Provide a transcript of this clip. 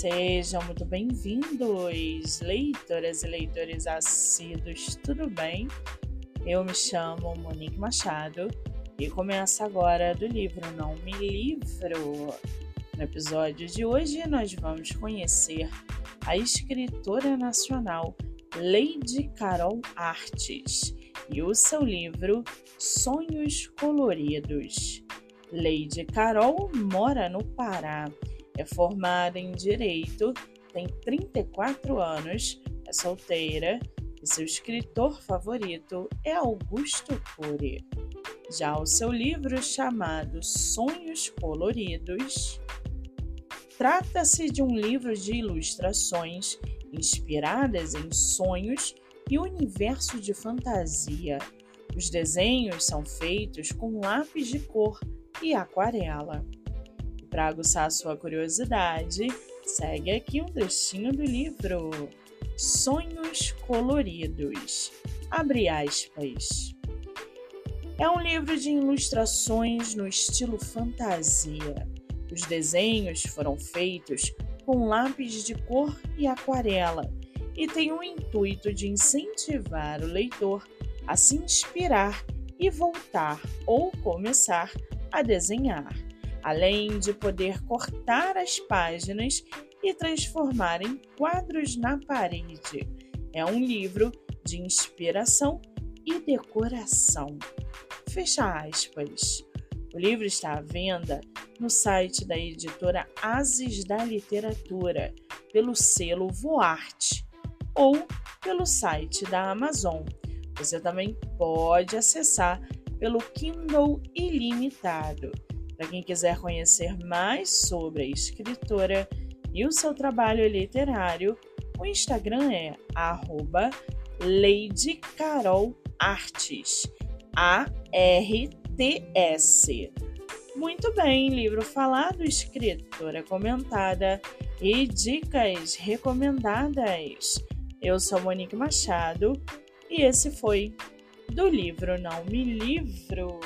Sejam muito bem-vindos, leitoras e leitores assíduos, tudo bem? Eu me chamo Monique Machado e começa agora do livro Não Me Livro. No episódio de hoje, nós vamos conhecer a escritora nacional Lady Carol Artes e o seu livro Sonhos Coloridos. Lady Carol mora no Pará é formada em Direito, tem 34 anos, é solteira e seu escritor favorito é Augusto Cury. Já o seu livro chamado Sonhos Coloridos trata-se de um livro de ilustrações inspiradas em sonhos e universo de fantasia. Os desenhos são feitos com lápis de cor e aquarela. Para aguçar sua curiosidade, segue aqui um trechinho do livro Sonhos Coloridos. Abre aspas. É um livro de ilustrações no estilo fantasia. Os desenhos foram feitos com lápis de cor e aquarela e tem o intuito de incentivar o leitor a se inspirar e voltar ou começar a desenhar além de poder cortar as páginas e transformar em quadros na parede. É um livro de inspiração e decoração. Fecha aspas. O livro está à venda no site da editora Ases da Literatura, pelo selo Voarte, ou pelo site da Amazon. Você também pode acessar pelo Kindle Ilimitado. Para quem quiser conhecer mais sobre a escritora e o seu trabalho literário, o Instagram é @ladycarolartes, A-R-T-S. Muito bem, livro falado, escritora comentada e dicas recomendadas. Eu sou Monique Machado e esse foi do livro Não Me Livro.